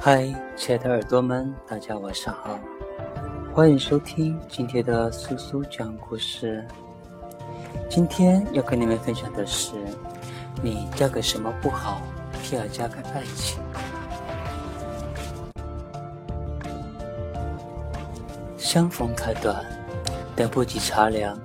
嗨，亲爱的耳朵们，大家晚上好，欢迎收听今天的苏苏讲故事。今天要跟你们分享的是：你嫁给什么不好，偏要嫁给爱情。相逢太短，等不及茶凉。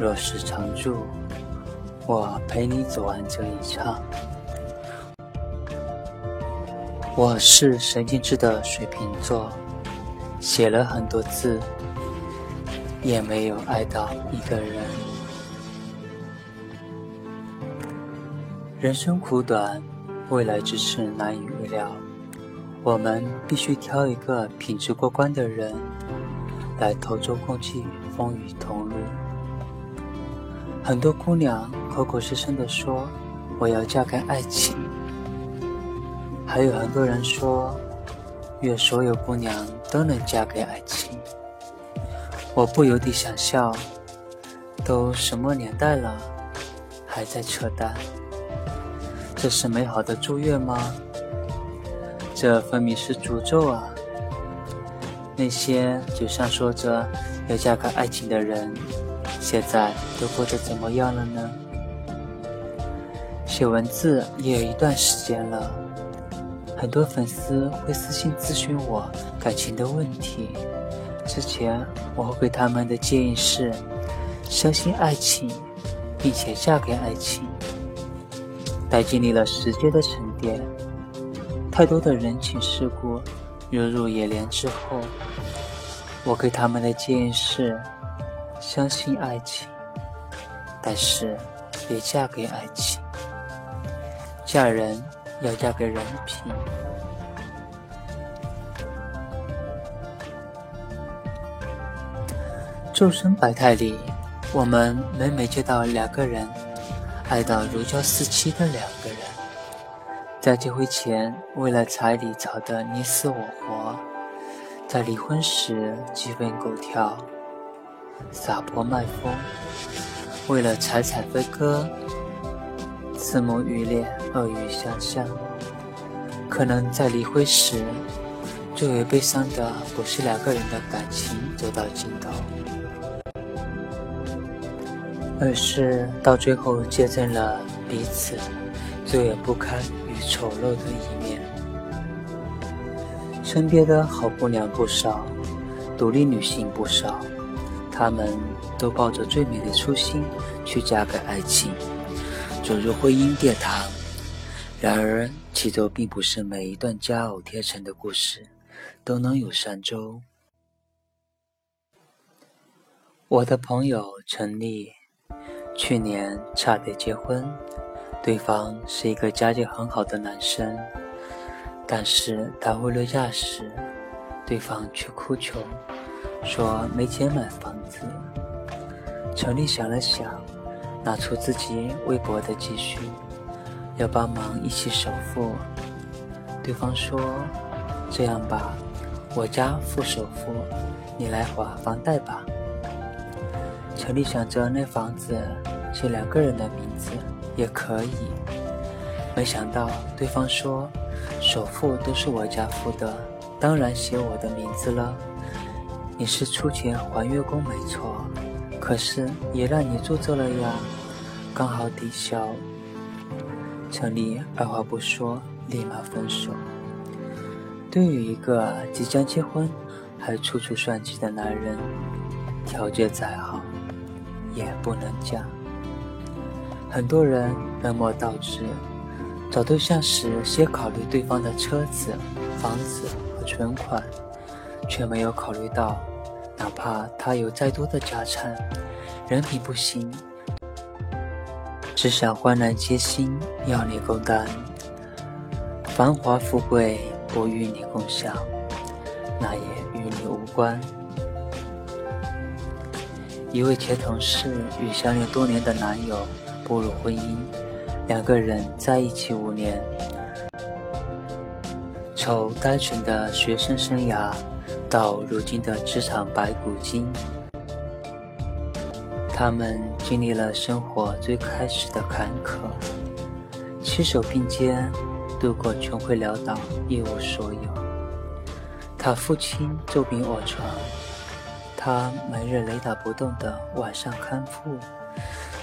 若是常驻，我陪你走完这一场。我是神经质的水瓶座，写了很多字，也没有爱到一个人。人生苦短，未来之事难以预料，我们必须挑一个品质过关的人，来同舟共济风雨同路。很多姑娘口口声声地说：“我要嫁给爱情。”还有很多人说，愿所有姑娘都能嫁给爱情。我不由得想笑，都什么年代了，还在扯淡？这是美好的祝愿吗？这分明是诅咒啊！那些嘴上说着要嫁给爱情的人，现在都过得怎么样了呢？写文字也有一段时间了。很多粉丝会私信咨询我感情的问题，之前我会给他们的建议是：相信爱情，并且嫁给爱情。待经历了时间的沉淀，太多的人情世故涌入眼帘之后，我给他们的建议是：相信爱情，但是别嫁给爱情。嫁人。要嫁给人品。众生百态里，我们每每见到两个人爱到如胶似漆的两个人，在结婚前为了彩礼吵得你死我活，在离婚时鸡飞狗跳、撒泼卖疯，为了财产分割。四目欲裂，恶语相向。可能在离婚时，最为悲伤的不是两个人的感情走到尽头，而是到最后见证了彼此最为不堪与丑陋的一面。身边的好姑娘不少，独立女性不少，她们都抱着最美的初心去嫁给爱情。走入婚姻殿堂，然而其中并不是每一段佳偶天成的故事都能有善终。我的朋友陈丽去年差点结婚，对方是一个家境很好的男生，但是谈婚论嫁时，对方却哭穷，说没钱买房子。陈丽想了想。拿出自己微薄的积蓄，要帮忙一起首付。对方说：“这样吧，我家付首付，你来还房贷吧。”陈丽想着那房子写两个人的名字也可以，没想到对方说：“首付都是我家付的，当然写我的名字了。你是出钱还月供没错。”可是也让你做做了呀，刚好抵消。陈丽二话不说，立马分手。对于一个即将结婚还处处算计的男人，条件再好也不能嫁。很多人本末倒置，找对象时先考虑对方的车子、房子和存款，却没有考虑到。哪怕他有再多的家产，人品不行，只想患难皆心要你共担，繁华富贵不与你共享，那也与你无关。一位前同事与相恋多年的男友步入婚姻，两个人在一起五年，从单纯的学生生涯。到如今的职场白骨精，他们经历了生活最开始的坎坷，携手并肩度过穷困潦倒、一无所有。他父亲重病卧床，他每日雷打不动的晚上看护，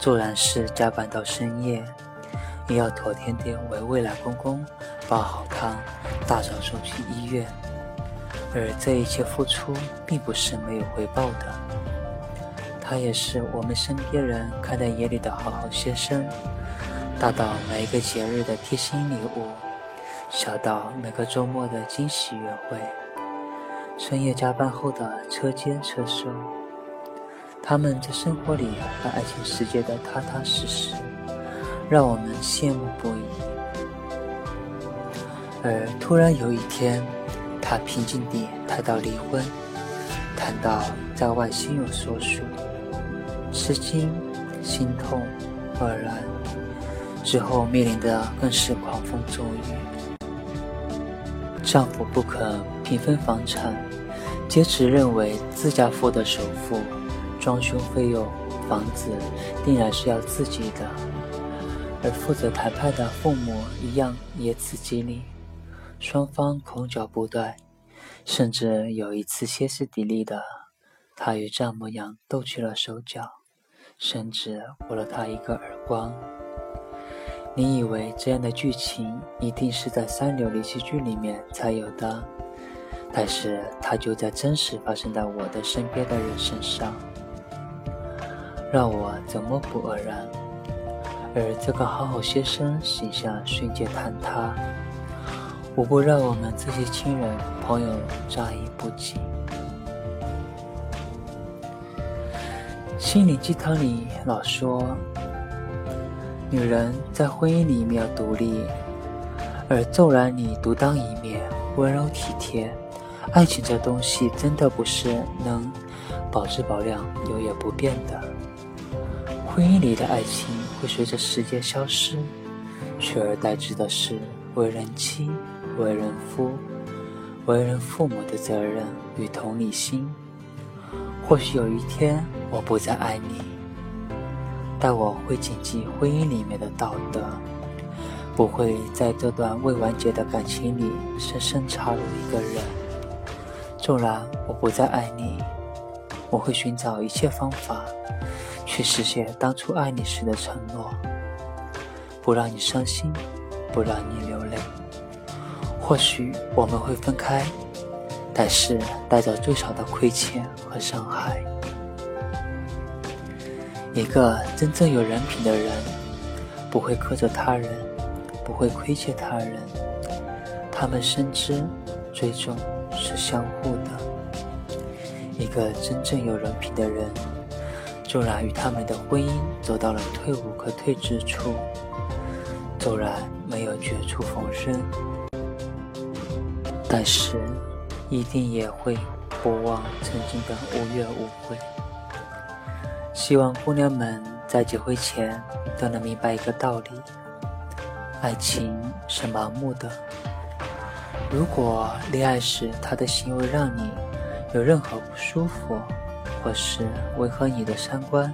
纵然是加班到深夜，也要妥天地为未来公公煲好汤，大早送去医院。而这一切付出，并不是没有回报的。他也是我们身边人看在眼里的好好先生，大到每一个节日的贴心礼物，小到每个周末的惊喜约会，深夜加班后的车间车收，他们在生活里把爱情世界的踏踏实实，让我们羡慕不已。而突然有一天，他平静地谈到离婚，谈到在外心有所属，吃惊、心痛、愕然，之后面临的更是狂风骤雨。丈夫不肯平分房产，坚持认为自家付的首付、装修费用、房子定然是要自己的，而负责谈判的父母一样也此激励。双方口角不断，甚至有一次歇斯底里的，他与丈母娘斗起了手脚，甚至呼了他一个耳光。你以为这样的剧情一定是在三流连续剧里面才有的，但是它就在真实发生在我的身边的人身上，让我怎么不愕然？而这个好好先生形象瞬间坍塌。无不让我们这些亲人朋友乍一不及。心灵鸡汤里老说，女人在婚姻里面要独立，而纵然你独当一面，温柔体贴，爱情这东西真的不是能保质保量、永远不变的。婚姻里的爱情会随着时间消失，取而代之的是为人妻。为人夫、为人父母的责任与同理心。或许有一天我不再爱你，但我会谨记婚姻里面的道德，不会在这段未完结的感情里深深插入一个人。纵然我不再爱你，我会寻找一切方法去实现当初爱你时的承诺，不让你伤心，不让你流泪。或许我们会分开，但是带着最少的亏欠和伤害。一个真正有人品的人，不会苛责他人，不会亏欠他人。他们深知最终是相互的。一个真正有人品的人，纵然与他们的婚姻走到了退无可退之处，纵然没有绝处逢生。但是，一定也会不忘曾经的无怨无悔。希望姑娘们在结婚前都能明白一个道理：爱情是盲目的。如果恋爱时他的行为让你有任何不舒服，或是违和你的三观，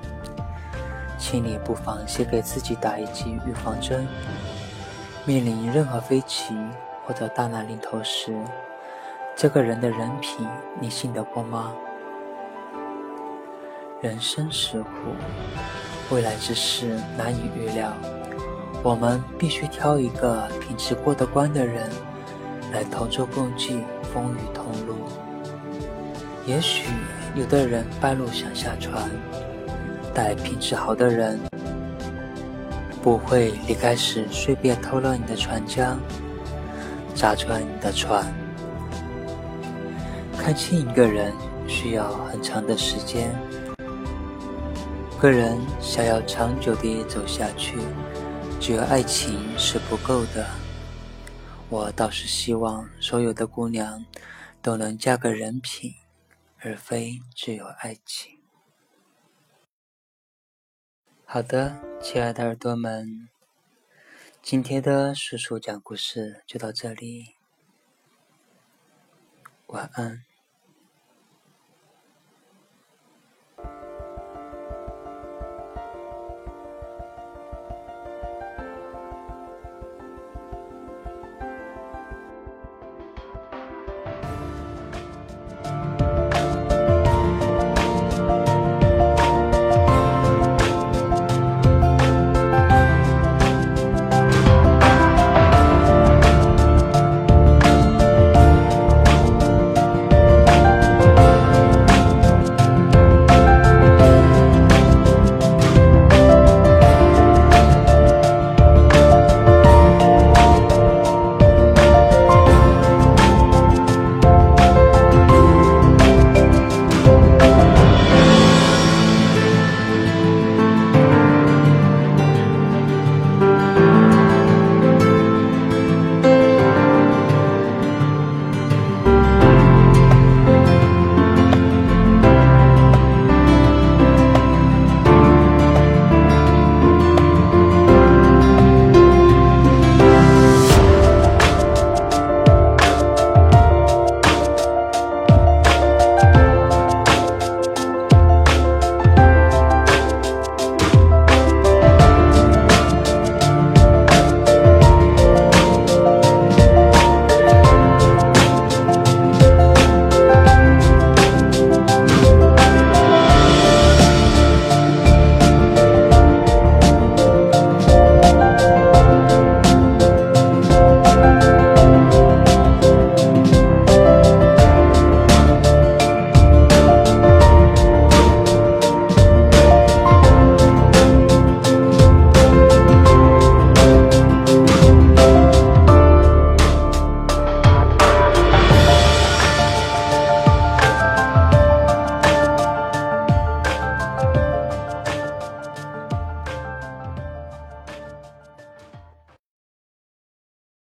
请你不妨先给自己打一剂预防针。面临任何飞起。或者大难临头时，这个人的人品你信得过吗？人生实苦，未来之事难以预料，我们必须挑一个品质过得关的人来同舟共济，风雨同路。也许有的人半路想下船，但品质好的人不会离开时随便偷了你的船桨。砸穿你的船。看清一个人需要很长的时间，个人想要长久地走下去，只有爱情是不够的。我倒是希望所有的姑娘都能嫁个人品，而非只有爱情。好的，亲爱的耳朵们。今天的叔叔讲故事就到这里，晚安。